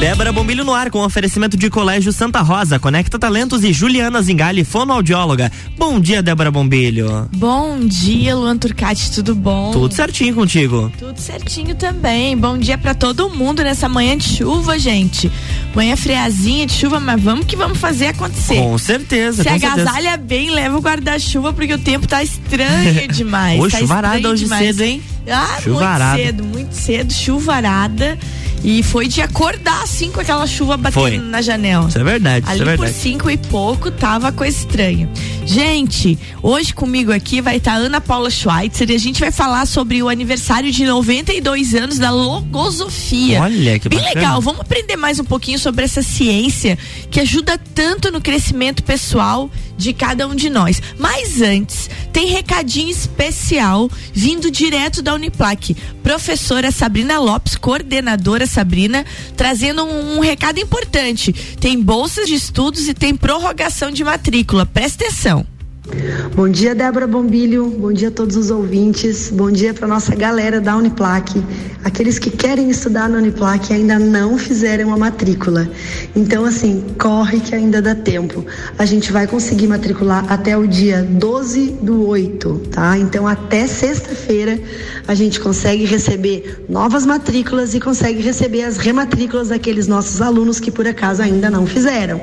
Débora Bombilho no ar com oferecimento de Colégio Santa Rosa, Conecta Talentos e Juliana Zingali, fonoaudióloga. Bom dia, Débora Bombilho. Bom dia, Luan Turcati, tudo bom? Tudo certinho contigo. Tudo certinho também. Bom dia para todo mundo nessa manhã de chuva, gente. Manhã friazinha de chuva, mas vamos que vamos fazer acontecer. Com certeza. Se com agasalha certeza. bem, leva o guarda-chuva porque o tempo tá estranho demais. Hoje tá chuvarada hoje demais. cedo, hein? Ah, Chuvarada. muito cedo, muito cedo, chuvarada. E foi de acordar assim com aquela chuva batendo Foi. na janela. Isso é verdade, Ali isso é por verdade. cinco e pouco tava coisa estranha. Gente, hoje comigo aqui vai estar Ana Paula Schweitzer e a gente vai falar sobre o aniversário de 92 anos da logosofia. Olha, que Bem bacana. legal, vamos aprender mais um pouquinho sobre essa ciência que ajuda tanto no crescimento pessoal de cada um de nós. Mas antes, tem recadinho especial vindo direto da Uniplac. Professora Sabrina Lopes, coordenadora Sabrina, trazendo um, um recado importante. Tem bolsas de estudos e tem prorrogação de matrícula. Presta atenção. Bom dia, Débora Bombilho. Bom dia a todos os ouvintes. Bom dia para nossa galera da Uniplac. Aqueles que querem estudar na Uniplac e ainda não fizeram a matrícula. Então, assim, corre que ainda dá tempo. A gente vai conseguir matricular até o dia 12 do 8, tá? Então, até sexta-feira a gente consegue receber novas matrículas e consegue receber as rematrículas daqueles nossos alunos que por acaso ainda não fizeram.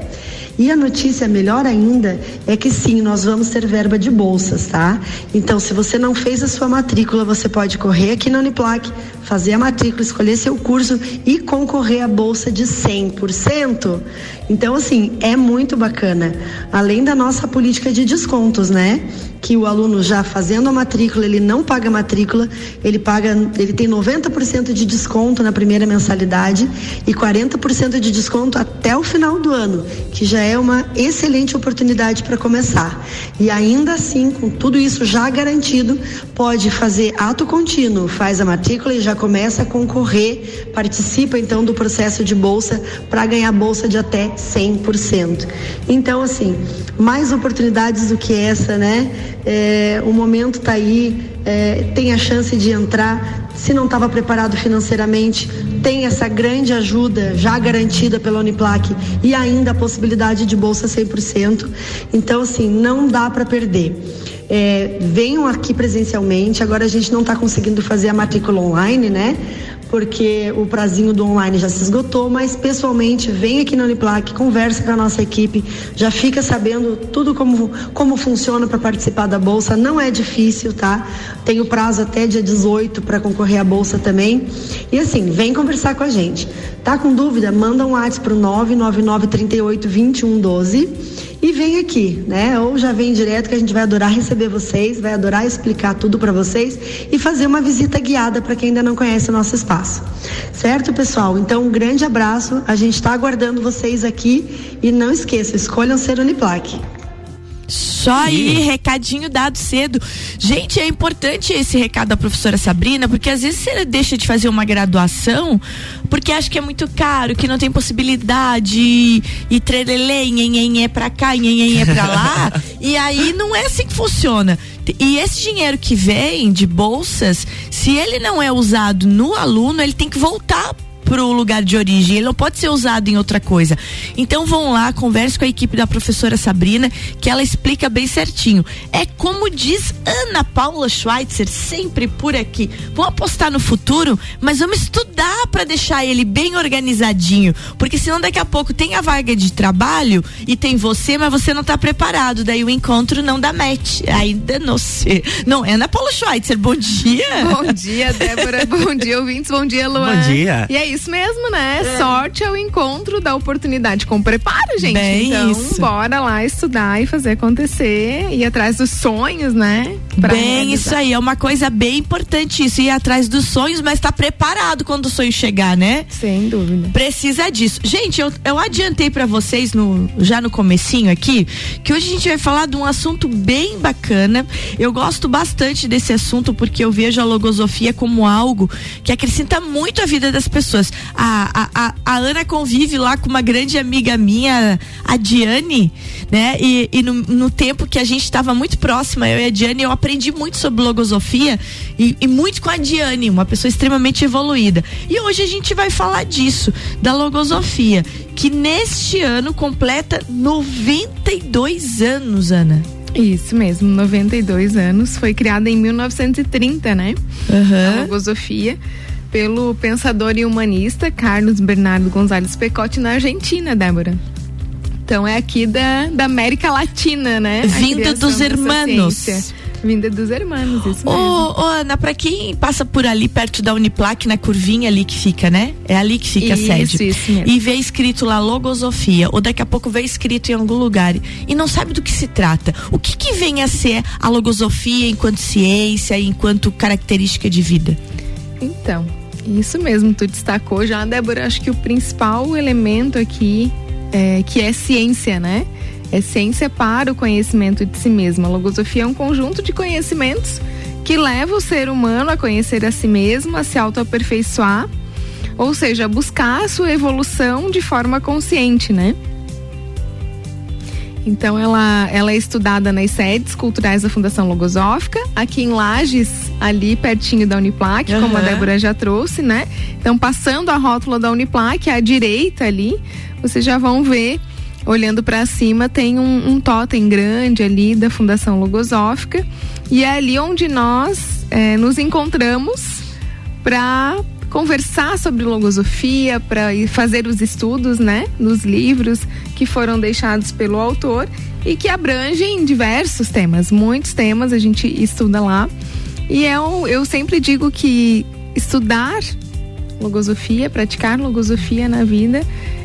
E a notícia melhor ainda é que sim, nós vamos ter verba de bolsas, tá? Então, se você não fez a sua matrícula, você pode correr aqui na Uniplac, fazer a matrícula, escolher seu curso e concorrer à bolsa de 100%. Então, assim, é muito bacana. Além da nossa política de descontos, né? Que o aluno já fazendo a matrícula, ele não paga matrícula, ele paga, ele tem 90% de desconto na primeira mensalidade e 40% de desconto até o final do ano, que já é uma excelente oportunidade para começar. E ainda assim, com tudo isso já garantido, pode fazer ato contínuo, faz a matrícula e já começa a concorrer, participa então do processo de bolsa para ganhar bolsa de até 100%. Então, assim, mais oportunidades do que essa, né? É, o momento está aí, é, tem a chance de entrar. Se não estava preparado financeiramente, tem essa grande ajuda já garantida pela Uniplac e ainda a possibilidade de bolsa 100%. Então, assim, não dá para perder. É, venham aqui presencialmente. Agora a gente não está conseguindo fazer a matrícula online, né? Porque o prazinho do online já se esgotou, mas pessoalmente vem aqui na Uniplac, conversa com a nossa equipe, já fica sabendo tudo como, como funciona para participar da bolsa. Não é difícil, tá? Tem o prazo até dia 18 para concorrer à bolsa também. E assim, vem conversar com a gente. Tá com dúvida? Manda um WhatsApp pro 999 38 21 12 e vem aqui, né? Ou já vem direto que a gente vai adorar receber vocês, vai adorar explicar tudo para vocês e fazer uma visita guiada para quem ainda não conhece o nosso espaço. Certo, pessoal? Então, um grande abraço. A gente está aguardando vocês aqui e não esqueçam, escolham ser Uniplac. Só aí, recadinho dado cedo. Gente, é importante esse recado da professora Sabrina, porque às vezes você deixa de fazer uma graduação porque acha que é muito caro, que não tem possibilidade, e trelelê, nhenhenhé pra cá, nhenhenhé pra lá, e aí não é assim que funciona. E esse dinheiro que vem de bolsas, se ele não é usado no aluno, ele tem que voltar pro lugar de origem, ele não pode ser usado em outra coisa. Então vão lá, converse com a equipe da professora Sabrina, que ela explica bem certinho. É como diz Ana Paula Schweitzer, sempre por aqui. Vamos apostar no futuro, mas vamos estudar para deixar ele bem organizadinho, porque senão daqui a pouco tem a vaga de trabalho e tem você, mas você não tá preparado, daí o encontro não dá match. Ainda não sei. Não, é Ana Paula Schweitzer, bom dia. Bom dia, Débora. bom dia, ouvintes. Bom dia, Luan. Bom dia. E é isso mesmo, né? Sorte é o encontro da oportunidade com preparo, gente. Bem então, isso. bora lá estudar e fazer acontecer, ir atrás dos sonhos, né? Pra Bem, realizar. isso aí é uma coisa bem importante isso, ir atrás dos sonhos, mas estar preparado quando o sonho chegar, né? Sem dúvida. Precisa disso. Gente, eu, eu adiantei pra vocês no, já no comecinho aqui que hoje a gente vai falar de um assunto bem bacana. Eu gosto bastante desse assunto porque eu vejo a logosofia como algo que acrescenta muito a vida das pessoas. Pessoas. A, a, a, a, Ana convive lá com uma grande amiga minha, a Diane, né? E, e no, no tempo que a gente estava muito próxima, eu e a Diane, eu aprendi muito sobre logosofia e, e muito com a Diane, uma pessoa extremamente evoluída. E hoje a gente vai falar disso, da logosofia, que neste ano completa 92 anos, Ana. Isso mesmo, 92 anos. Foi criada em 1930, né? Uhum. A logosofia pelo pensador e humanista Carlos Bernardo Gonzalez Pecotti na Argentina, Débora. Então é aqui da, da América Latina, né? Vinda dos hermanos. Vinda dos hermanos, isso ô, mesmo. Ô, Ana, pra quem passa por ali perto da Uniplac, na curvinha ali que fica, né? É ali que fica isso, a sede. Isso mesmo. E vê escrito lá logosofia, ou daqui a pouco vê escrito em algum lugar e não sabe do que se trata. O que que vem a ser a logosofia enquanto ciência, enquanto característica de vida? Então, isso mesmo, tu destacou já, Débora, acho que o principal elemento aqui é, que é ciência, né? É ciência para o conhecimento de si mesmo. A logosofia é um conjunto de conhecimentos que leva o ser humano a conhecer a si mesmo, a se autoaperfeiçoar, ou seja, buscar a sua evolução de forma consciente, né? Então ela, ela é estudada nas sedes culturais da Fundação Logosófica, aqui em Lages, ali pertinho da Uniplac, uhum. como a Débora já trouxe, né? Então passando a rótula da Uniplac, à direita ali, vocês já vão ver, olhando para cima, tem um, um totem grande ali da Fundação Logosófica e é ali onde nós é, nos encontramos para conversar sobre logosofia, para fazer os estudos, né, nos livros que foram deixados pelo autor e que abrangem diversos temas, muitos temas a gente estuda lá. E eu, eu sempre digo que estudar logosofia, praticar logosofia na vida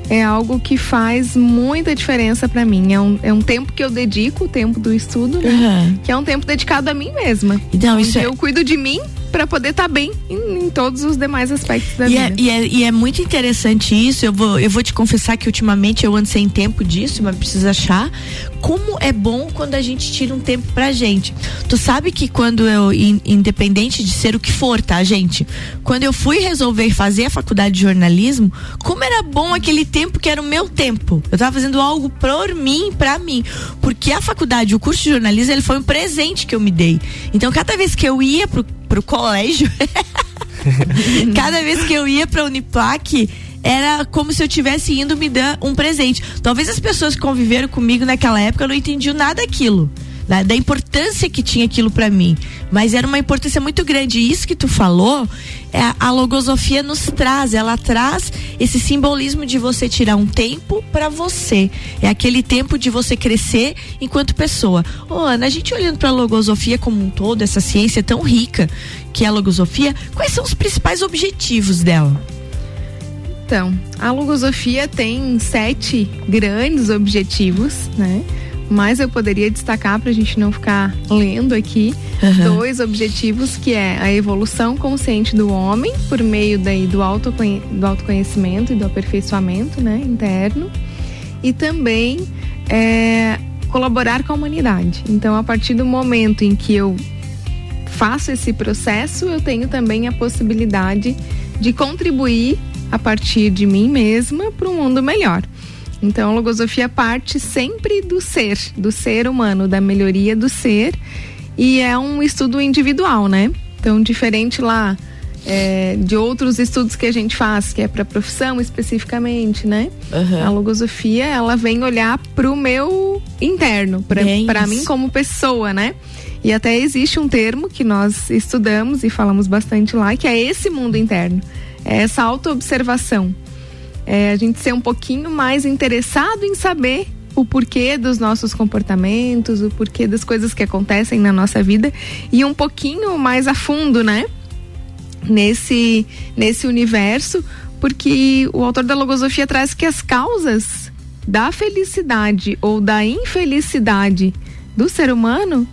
é algo que faz muita diferença para mim. É um, é um tempo que eu dedico, o tempo do estudo, né? Uhum. Que é um tempo dedicado a mim mesma. Então, isso é... eu cuido de mim para poder estar tá bem em, em, todos os demais aspectos da e é, vida. É, e, é, e é muito interessante isso. Eu vou, eu vou te confessar que ultimamente eu ando sem tempo disso, mas preciso achar. Como é bom quando a gente tira um tempo pra gente. Tu sabe que quando eu, independente de ser o que for, tá, gente? Quando eu fui resolver fazer a faculdade de jornalismo, como era bom aquele tempo que era o meu tempo. Eu tava fazendo algo por mim, pra mim. Porque a faculdade, o curso de jornalismo, ele foi um presente que eu me dei. Então, cada vez que eu ia pro pro colégio, cada vez que eu ia pra Uniplac, era como se eu tivesse indo me dar um presente. Talvez as pessoas que conviveram comigo naquela época não entendiam nada daquilo da, da importância que tinha aquilo para mim. Mas era uma importância muito grande. E isso que tu falou, a logosofia nos traz, ela traz esse simbolismo de você tirar um tempo para você. É aquele tempo de você crescer enquanto pessoa. Ô, Ana, a gente olhando para a logosofia como um todo, essa ciência tão rica que é a logosofia, quais são os principais objetivos dela? Então, a logosofia tem sete grandes objetivos, né? Mas eu poderia destacar para a gente não ficar lendo aqui uhum. dois objetivos que é a evolução consciente do homem por meio daí do, autoconhe do autoconhecimento e do aperfeiçoamento né, interno e também é, colaborar com a humanidade. Então, a partir do momento em que eu faço esse processo, eu tenho também a possibilidade de contribuir a partir de mim mesma para um mundo melhor. Então, a logosofia parte sempre do ser, do ser humano, da melhoria do ser. E é um estudo individual, né? Então, diferente lá é, de outros estudos que a gente faz, que é para profissão especificamente, né? Uhum. A logosofia, ela vem olhar para o meu interno, para mim como pessoa, né? E até existe um termo que nós estudamos e falamos bastante lá, que é esse mundo interno. É essa autoobservação é, a gente ser um pouquinho mais interessado em saber o porquê dos nossos comportamentos, o porquê das coisas que acontecem na nossa vida e um pouquinho mais a fundo, né? Nesse, nesse universo, porque o autor da logosofia traz que as causas da felicidade ou da infelicidade do ser humano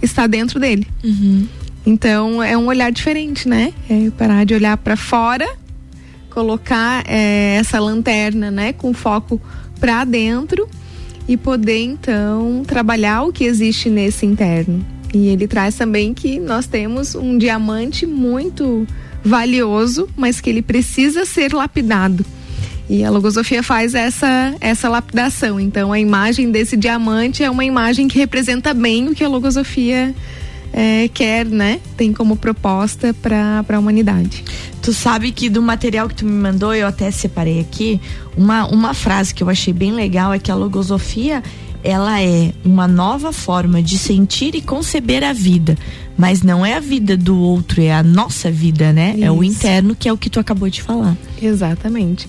está dentro dele. Uhum. Então é um olhar diferente, né? É parar de olhar para fora colocar é, essa lanterna, né, com foco para dentro e poder então trabalhar o que existe nesse interno. E ele traz também que nós temos um diamante muito valioso, mas que ele precisa ser lapidado. E a logosofia faz essa, essa lapidação. Então, a imagem desse diamante é uma imagem que representa bem o que a logosofia é, quer, né? Tem como proposta para a humanidade. Tu sabe que do material que tu me mandou, eu até separei aqui, uma, uma frase que eu achei bem legal é que a logosofia ela é uma nova forma de sentir e conceber a vida, mas não é a vida do outro, é a nossa vida, né? Isso. É o interno que é o que tu acabou de falar. Exatamente.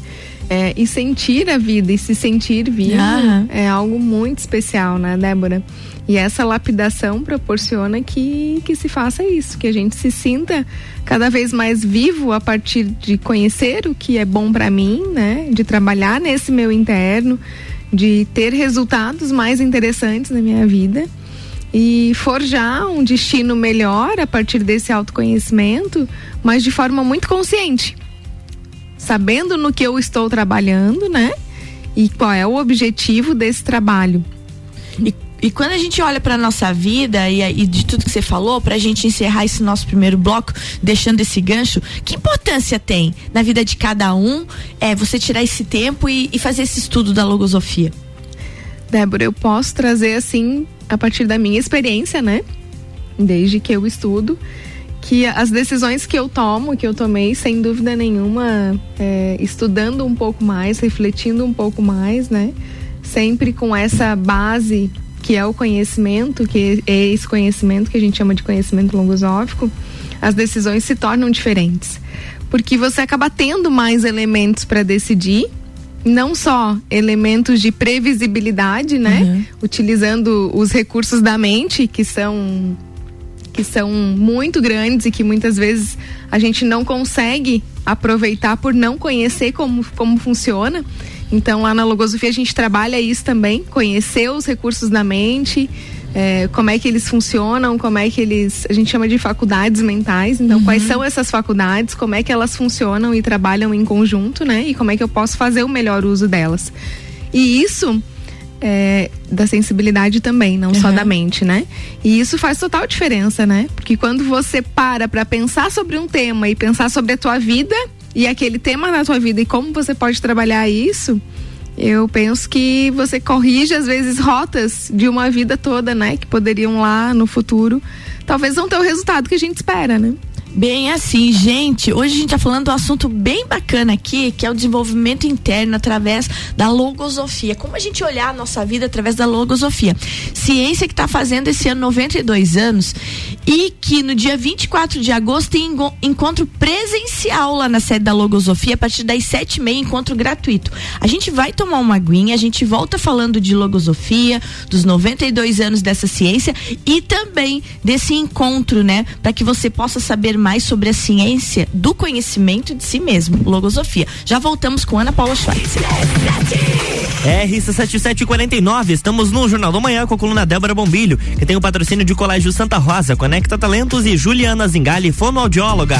É, e sentir a vida e se sentir vivo ah. é algo muito especial, né, Débora? E essa lapidação proporciona que, que se faça isso, que a gente se sinta cada vez mais vivo a partir de conhecer o que é bom para mim, né? De trabalhar nesse meu interno, de ter resultados mais interessantes na minha vida e forjar um destino melhor a partir desse autoconhecimento, mas de forma muito consciente sabendo no que eu estou trabalhando, né? E qual é o objetivo desse trabalho. E, e quando a gente olha para nossa vida e, e, de tudo que você falou, para a gente encerrar esse nosso primeiro bloco, deixando esse gancho, que importância tem na vida de cada um é você tirar esse tempo e, e fazer esse estudo da logosofia? Débora, eu posso trazer assim, a partir da minha experiência, né? Desde que eu estudo que as decisões que eu tomo, que eu tomei, sem dúvida nenhuma, é, estudando um pouco mais, refletindo um pouco mais, né? Sempre com essa base que é o conhecimento, que é esse conhecimento que a gente chama de conhecimento logosófico, as decisões se tornam diferentes. Porque você acaba tendo mais elementos para decidir, não só elementos de previsibilidade, né? Uhum. Utilizando os recursos da mente, que são que são muito grandes e que muitas vezes a gente não consegue aproveitar por não conhecer como, como funciona. Então, lá na Logosofia a gente trabalha isso também, conhecer os recursos da mente, é, como é que eles funcionam, como é que eles. A gente chama de faculdades mentais. Então, uhum. quais são essas faculdades, como é que elas funcionam e trabalham em conjunto, né? E como é que eu posso fazer o melhor uso delas. E isso é, da sensibilidade também, não uhum. só da mente, né? E isso faz total diferença, né? Porque quando você para para pensar sobre um tema e pensar sobre a tua vida e aquele tema na tua vida e como você pode trabalhar isso, eu penso que você corrige às vezes rotas de uma vida toda, né? Que poderiam lá no futuro, talvez não ter o resultado que a gente espera, né? Bem assim, gente, hoje a gente está falando de um assunto bem bacana aqui, que é o desenvolvimento interno através da logosofia. Como a gente olhar a nossa vida através da logosofia. Ciência que está fazendo esse ano 92 anos e que no dia 24 de agosto tem encontro presencial lá na sede da logosofia a partir das sete e meia, encontro gratuito. A gente vai tomar uma aguinha, a gente volta falando de logosofia, dos 92 anos dessa ciência e também desse encontro, né, para que você possa saber mais sobre a ciência do conhecimento de si mesmo, logosofia. Já voltamos com Ana Paula Schweitzer. RC7749, estamos no Jornal do Manhã com a coluna Débora Bombilho, que tem o patrocínio de Colégio Santa Rosa, Conecta Talentos e Juliana Zingali, fonoaudióloga.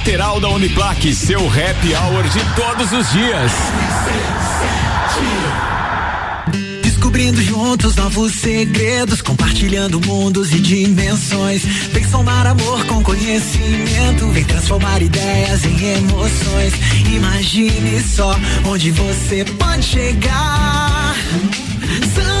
lateral da Uniplaque, seu happy hour de todos os dias. Descobrindo juntos novos segredos, compartilhando mundos e dimensões. Vem somar amor com conhecimento, vem transformar ideias em emoções. Imagine só onde você pode chegar. Santa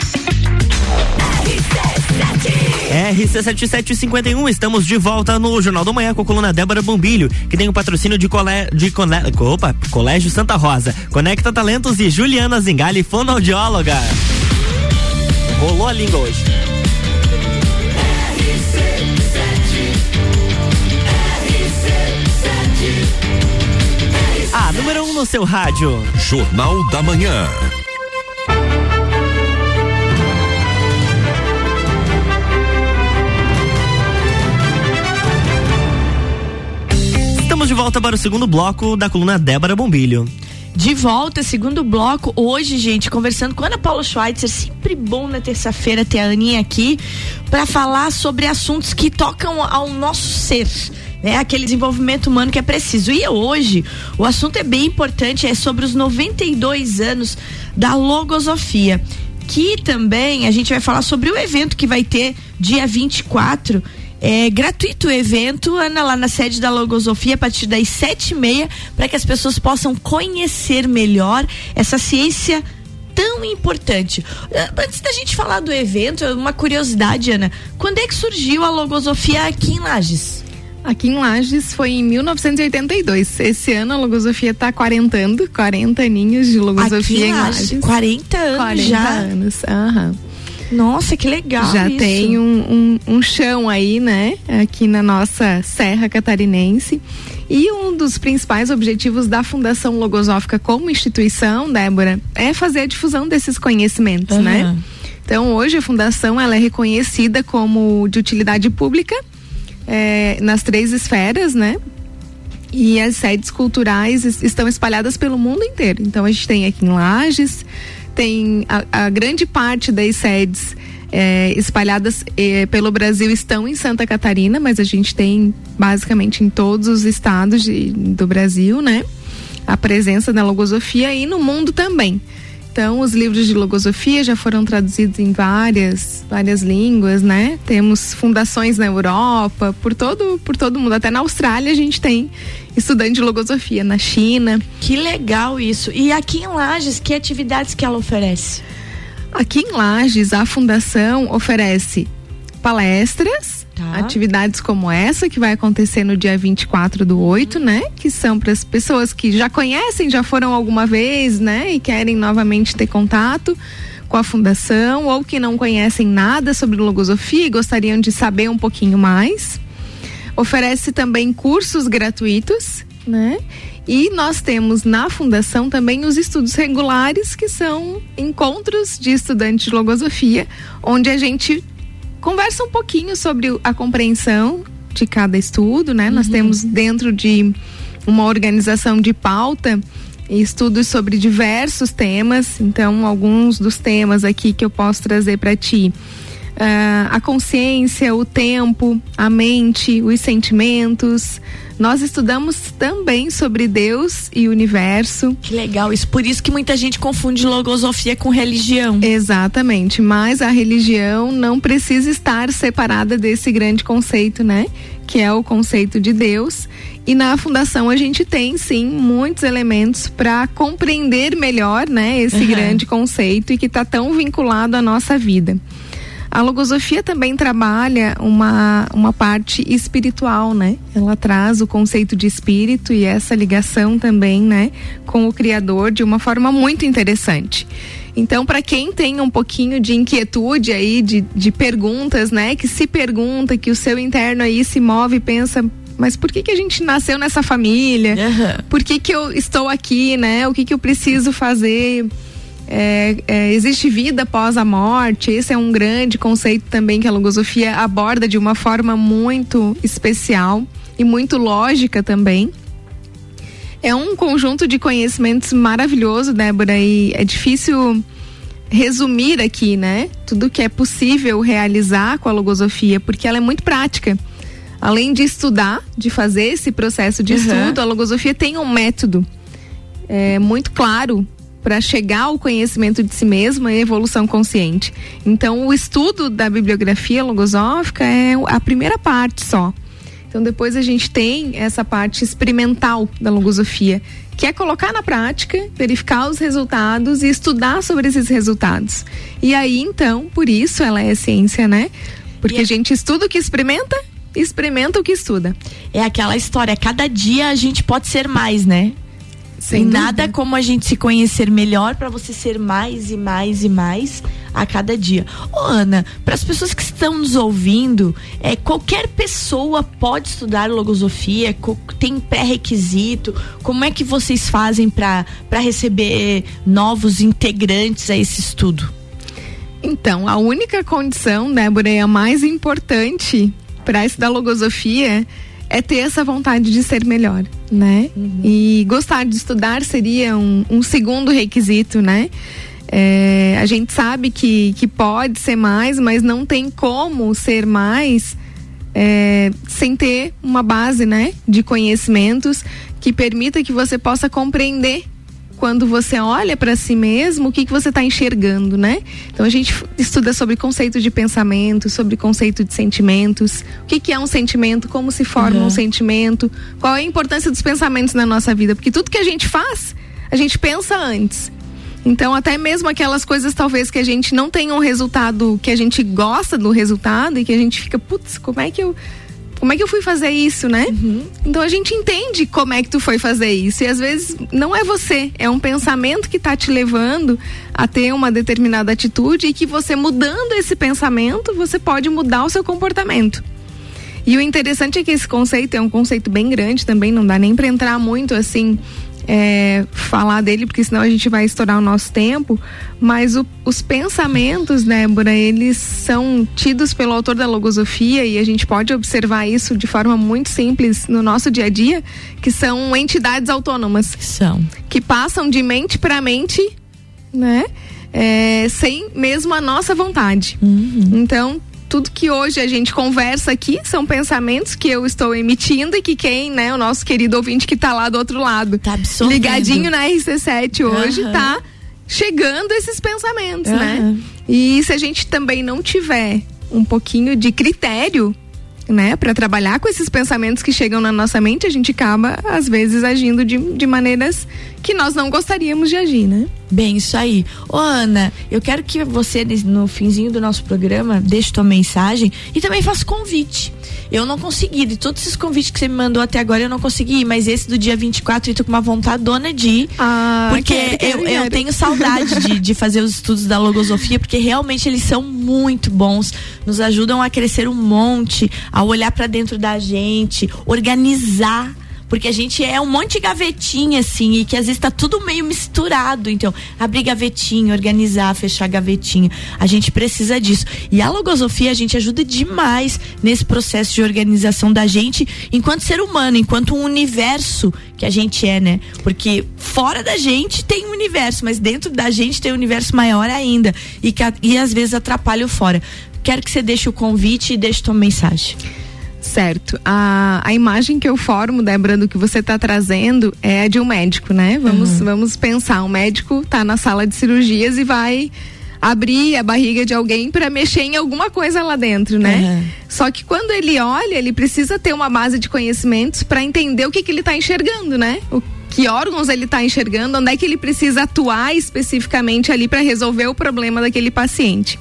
RC7751, estamos de volta no Jornal do Manhã com a coluna Débora Bombilho, que tem o patrocínio de, colé, de cole, opa, Colégio Santa Rosa, Conecta Talentos e Juliana Zingali, fonoaudióloga. Rolou a língua hoje. A número 1 um no seu rádio. Jornal da Manhã. De volta para o segundo bloco da coluna Débora Bombilho. De volta, segundo bloco, hoje, gente, conversando com Ana Paula Schweitzer, sempre bom na terça-feira ter a Aninha aqui para falar sobre assuntos que tocam ao nosso ser. Né, aquele desenvolvimento humano que é preciso. E hoje, o assunto é bem importante, é sobre os 92 anos da logosofia. Que também a gente vai falar sobre o evento que vai ter dia 24 é gratuito o evento, Ana, lá na sede da Logosofia, a partir das sete e meia, para que as pessoas possam conhecer melhor essa ciência tão importante. Antes da gente falar do evento, uma curiosidade, Ana, quando é que surgiu a Logosofia aqui em Lages? Aqui em Lages foi em 1982. Esse ano a Logosofia está quarentando, 40 aninhos de Logosofia aqui em Lages. 40 anos 40 já? anos, aham. Uhum. Nossa, que legal. Já isso. tem um, um, um, chão aí, né? Aqui na nossa Serra Catarinense. E um dos principais objetivos da Fundação Logosófica como instituição, Débora, é fazer a difusão desses conhecimentos, uhum. né? Então, hoje a Fundação ela é reconhecida como de utilidade pública é, nas três esferas, né? E as sedes culturais estão espalhadas pelo mundo inteiro. Então, a gente tem aqui em Lages, tem a, a grande parte das sedes é, espalhadas é, pelo Brasil estão em Santa Catarina, mas a gente tem basicamente em todos os estados de, do Brasil, né? A presença da logosofia e no mundo também. Então, os livros de logosofia já foram traduzidos em várias, várias línguas, né? Temos fundações na Europa, por todo, por todo mundo. Até na Austrália a gente tem estudante de logosofia, na China. Que legal isso. E aqui em Lages, que atividades que ela oferece? Aqui em Lages, a fundação oferece palestras, Tá. Atividades como essa, que vai acontecer no dia 24 do 8, uhum. né? Que são para as pessoas que já conhecem, já foram alguma vez, né? E querem novamente ter contato com a fundação, ou que não conhecem nada sobre logosofia e gostariam de saber um pouquinho mais. Oferece também cursos gratuitos, né? E nós temos na fundação também os estudos regulares, que são encontros de estudantes de logosofia, onde a gente conversa um pouquinho sobre a compreensão de cada estudo, né? Uhum. Nós temos dentro de uma organização de pauta estudos sobre diversos temas. Então, alguns dos temas aqui que eu posso trazer para ti. Uh, a consciência, o tempo, a mente, os sentimentos, nós estudamos também sobre Deus e o universo. Que legal, isso por isso que muita gente confunde logosofia com religião. Exatamente, mas a religião não precisa estar separada desse grande conceito, né? Que é o conceito de Deus. E na fundação a gente tem sim muitos elementos para compreender melhor, né, esse uhum. grande conceito e que está tão vinculado à nossa vida. A logosofia também trabalha uma, uma parte espiritual, né? Ela traz o conceito de espírito e essa ligação também, né, com o Criador de uma forma muito interessante. Então, para quem tem um pouquinho de inquietude aí, de, de perguntas, né, que se pergunta, que o seu interno aí se move e pensa, mas por que que a gente nasceu nessa família? Uhum. Por que que eu estou aqui, né? O que que eu preciso fazer? É, é, existe vida após a morte. Esse é um grande conceito também que a logosofia aborda de uma forma muito especial e muito lógica também. É um conjunto de conhecimentos maravilhoso, Débora, e é difícil resumir aqui, né? Tudo que é possível realizar com a logosofia, porque ela é muito prática. além de estudar, de fazer esse processo de uhum. estudo, a logosofia tem um método é, muito claro para chegar ao conhecimento de si mesma e evolução consciente. Então, o estudo da bibliografia logosófica é a primeira parte só. Então, depois a gente tem essa parte experimental da logosofia, que é colocar na prática, verificar os resultados e estudar sobre esses resultados. E aí, então, por isso ela é ciência, né? Porque a gente estuda o que experimenta experimenta o que estuda. É aquela história, cada dia a gente pode ser mais, né? Sem nada como a gente se conhecer melhor para você ser mais e mais e mais a cada dia. Ô, Ana, para as pessoas que estão nos ouvindo, é, qualquer pessoa pode estudar logosofia, tem pré-requisito. Como é que vocês fazem para receber novos integrantes a esse estudo? Então, a única condição, Débora, e a mais importante para estudar logosofia é ter essa vontade de ser melhor, né? Uhum. E gostar de estudar seria um, um segundo requisito, né? É, a gente sabe que, que pode ser mais, mas não tem como ser mais é, sem ter uma base, né? De conhecimentos que permita que você possa compreender quando você olha para si mesmo, o que, que você está enxergando, né? Então a gente estuda sobre conceito de pensamento, sobre conceito de sentimentos, o que, que é um sentimento, como se forma uhum. um sentimento, qual é a importância dos pensamentos na nossa vida, porque tudo que a gente faz, a gente pensa antes. Então, até mesmo aquelas coisas talvez que a gente não tenha um resultado que a gente gosta do resultado e que a gente fica, putz, como é que eu como é que eu fui fazer isso, né? Uhum. Então a gente entende como é que tu foi fazer isso. E às vezes não é você, é um pensamento que está te levando a ter uma determinada atitude e que você mudando esse pensamento, você pode mudar o seu comportamento. E o interessante é que esse conceito é um conceito bem grande também, não dá nem para entrar muito assim é, falar dele, porque senão a gente vai estourar o nosso tempo. Mas o, os pensamentos, Débora, eles são tidos pelo autor da logosofia e a gente pode observar isso de forma muito simples no nosso dia a dia, que são entidades autônomas. São. Que passam de mente para mente, né? É, sem mesmo a nossa vontade. Uhum. Então, tudo que hoje a gente conversa aqui são pensamentos que eu estou emitindo e que quem, né, o nosso querido ouvinte que está lá do outro lado, tá ligadinho na RC7 hoje, uhum. tá chegando esses pensamentos, uhum. né? E se a gente também não tiver um pouquinho de critério, né, para trabalhar com esses pensamentos que chegam na nossa mente, a gente acaba às vezes agindo de, de maneiras que nós não gostaríamos de agir, né? Bem, isso aí. Ô, Ana, eu quero que você, no finzinho do nosso programa, deixe tua mensagem e também faça convite. Eu não consegui, de todos esses convites que você me mandou até agora, eu não consegui, mas esse do dia 24 eu tô com uma vontade dona de ir. Ah, porque quero, quero, eu, quero. eu tenho saudade de, de fazer os estudos da logosofia, porque realmente eles são muito bons, nos ajudam a crescer um monte, a olhar para dentro da gente, organizar porque a gente é um monte de gavetinha, assim, e que às vezes tá tudo meio misturado. Então, abrir gavetinha, organizar, fechar gavetinha. A gente precisa disso. E a logosofia, a gente ajuda demais nesse processo de organização da gente enquanto ser humano, enquanto um universo que a gente é, né? Porque fora da gente tem um universo, mas dentro da gente tem um universo maior ainda. E, que, e às vezes atrapalha o fora. Quero que você deixe o convite e deixe tua mensagem. Certo. A, a imagem que eu formo, Débora, do que você está trazendo é a de um médico, né? Vamos, uhum. vamos pensar, um médico está na sala de cirurgias e vai abrir a barriga de alguém para mexer em alguma coisa lá dentro, né? Uhum. Só que quando ele olha, ele precisa ter uma base de conhecimentos para entender o que, que ele está enxergando, né? O que órgãos ele está enxergando, onde é que ele precisa atuar especificamente ali para resolver o problema daquele paciente.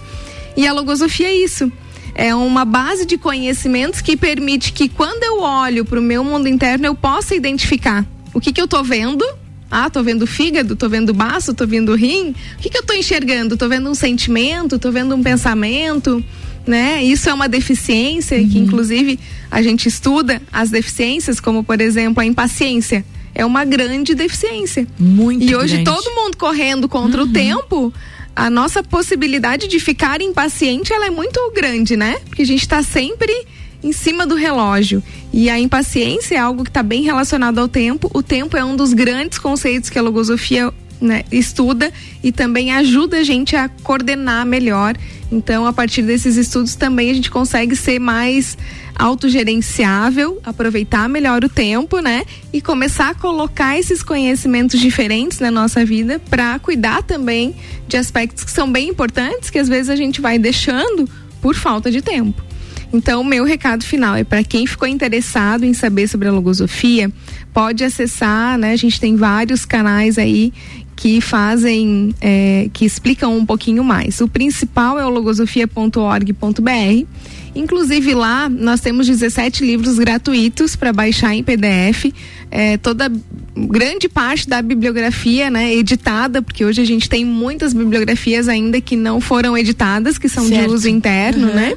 E a logosofia é isso é uma base de conhecimentos que permite que quando eu olho para o meu mundo interno eu possa identificar o que, que eu estou vendo. Ah, tô vendo fígado, tô vendo baço, tô vendo rim. O que, que eu estou enxergando? Tô vendo um sentimento, tô vendo um pensamento, né? Isso é uma deficiência uhum. que inclusive a gente estuda as deficiências, como por exemplo a impaciência é uma grande deficiência. Muito E hoje grande. todo mundo correndo contra uhum. o tempo, a nossa possibilidade de ficar impaciente ela é muito grande, né? Porque a gente está sempre em cima do relógio. E a impaciência é algo que está bem relacionado ao tempo. O tempo é um dos grandes conceitos que a logosofia né, estuda e também ajuda a gente a coordenar melhor. Então, a partir desses estudos também a gente consegue ser mais autogerenciável, aproveitar melhor o tempo, né? E começar a colocar esses conhecimentos diferentes na nossa vida para cuidar também de aspectos que são bem importantes que às vezes a gente vai deixando por falta de tempo. Então, meu recado final é para quem ficou interessado em saber sobre a logosofia, pode acessar, né? A gente tem vários canais aí que fazem, é, que explicam um pouquinho mais. O principal é o logosofia.org.br. Inclusive lá nós temos 17 livros gratuitos para baixar em PDF. É, toda grande parte da bibliografia, né, editada, porque hoje a gente tem muitas bibliografias ainda que não foram editadas, que são certo. de uso interno, uhum. né?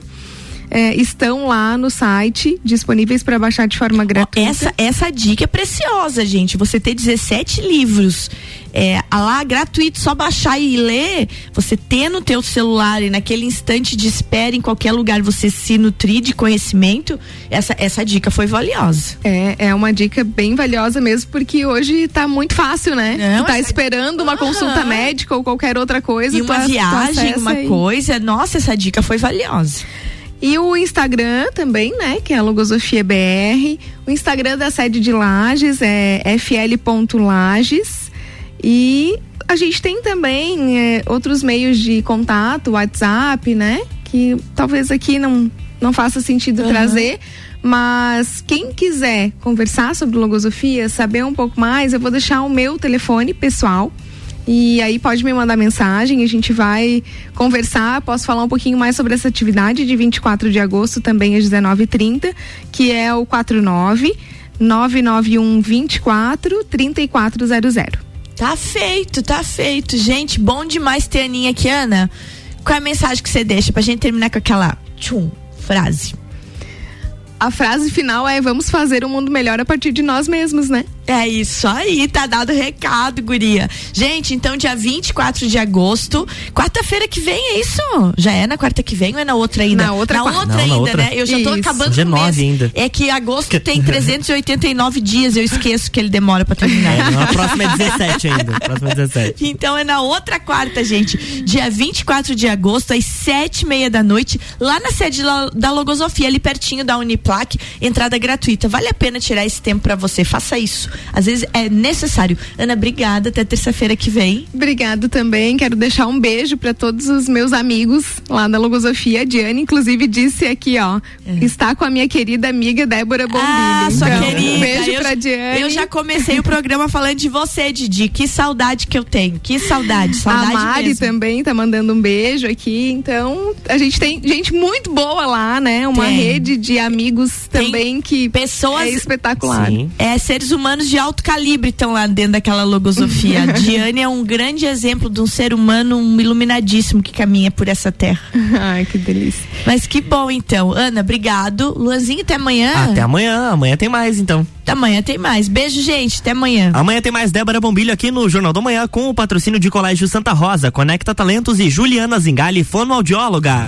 É, estão lá no site, disponíveis para baixar de forma gratuita. Essa, essa dica é preciosa, gente. Você ter 17 livros é, lá gratuito, só baixar e ler, você ter no teu celular e naquele instante de espera em qualquer lugar você se nutrir de conhecimento, essa, essa dica foi valiosa. É, é uma dica bem valiosa mesmo, porque hoje tá muito fácil, né? Não, tu tá essa... esperando uma consulta médica ou qualquer outra coisa. E uma viagem, uma coisa. Nossa, essa dica foi valiosa. E o Instagram também, né? Que é a Logosofia BR. O Instagram da sede de Lages é fl.lages. E a gente tem também é, outros meios de contato, WhatsApp, né? Que talvez aqui não, não faça sentido uhum. trazer. Mas quem quiser conversar sobre logosofia, saber um pouco mais, eu vou deixar o meu telefone pessoal, e aí pode me mandar mensagem, a gente vai conversar, posso falar um pouquinho mais sobre essa atividade de 24 de agosto, também às 19h30, que é o 49 991 24 3400. Tá feito, tá feito. Gente, bom demais ter a Aninha aqui, Ana. Qual é a mensagem que você deixa pra gente terminar com aquela tchum, frase? A frase final é: vamos fazer um mundo melhor a partir de nós mesmos, né? É isso aí, tá dado o recado, guria. Gente, então dia 24 de agosto, quarta-feira que vem, é isso? Já é na quarta que vem ou é na outra ainda? Na outra, na outra não, ainda, na outra. né? Eu já tô isso. acabando dia com o mês. ainda. É que agosto tem 389 dias, eu esqueço que ele demora pra terminar. É, a próxima é 17 ainda, próxima é 17. Então é na outra quarta, gente, dia 24 de agosto, às sete e meia da noite, lá na sede da Logosofia, ali pertinho da Uniplac, entrada gratuita. Vale a pena tirar esse tempo para você, faça isso. Às vezes é necessário. Ana, obrigada. Até terça-feira que vem. Obrigado também. Quero deixar um beijo para todos os meus amigos lá da Logosofia. A Diane, inclusive, disse aqui, ó, é. está com a minha querida amiga Débora Bombilho. Ah, sua então, querida. Um beijo eu, pra Diane. Eu já comecei o programa falando de você, Didi. Que saudade que eu tenho. Que saudade, saudade A Mari mesmo. também tá mandando um beijo aqui. Então, a gente tem gente muito boa lá, né? Uma tem. rede de amigos tem também que pessoas é espetacular. Sim. É seres humanos de alto calibre estão lá dentro daquela logosofia. A Diane é um grande exemplo de um ser humano um iluminadíssimo que caminha por essa terra. Ai, que delícia. Mas que bom então. Ana, obrigado. Luanzinho, até amanhã. Até amanhã. Amanhã tem mais então. Amanhã tem mais. Beijo, gente. Até amanhã. Amanhã tem mais Débora Bombilho aqui no Jornal do Manhã com o patrocínio de Colégio Santa Rosa, Conecta Talentos e Juliana Zingali, fonoaudióloga.